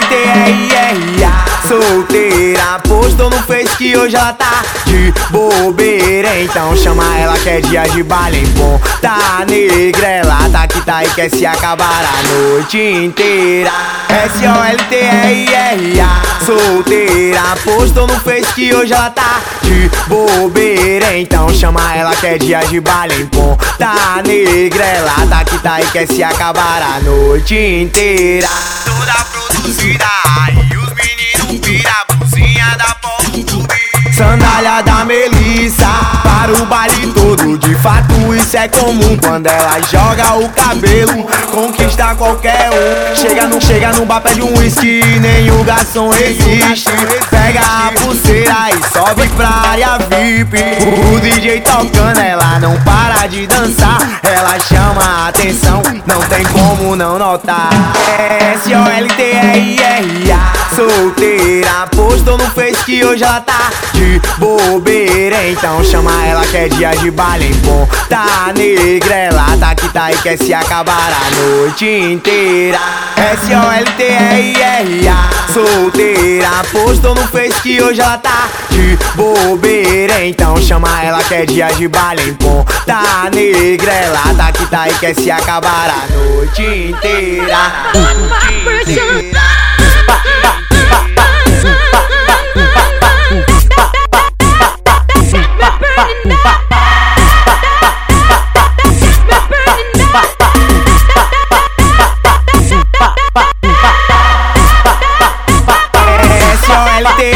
S-O-L-T-R-R-A Solteira, postou no Face que hoje ela tá de bobeira. Então chama ela que é dia de baile em Ponta Negra. Ela tá que tá e quer se acabar a noite inteira. S-O-L-T-R-R-A Solteira, postou no Face que hoje ela tá de bobeira. Então chama ela que é dia de baile em Ponta Negra. Ela tá que tá e quer se acabar a noite inteira da Melissa. Para o baile De fato isso é comum Quando ela joga o cabelo Conquista qualquer um. Chega no, chega no bar pede um whisky Nem o garçom resiste. Pega a pulseira e sobe pra área VIP O DJ tocando ela não para de dançar. Ela chama a atenção Não tem como não notar. S-O-L-T-R-R-A Solteira Postou no Face que hoje ela tá de bobeira. Então chama ela que é dia de baile em Ponta Negra Ela tá que tá e quer se acabar a noite inteira S-O-L-T-R-R-A Solteira Postou no Face que hoje ela tá de bobeira Então chama ela que é dia de baile em Ponta Negra Ela tá que tá e quer se acabar a noite inteira Noite inteira. regalarte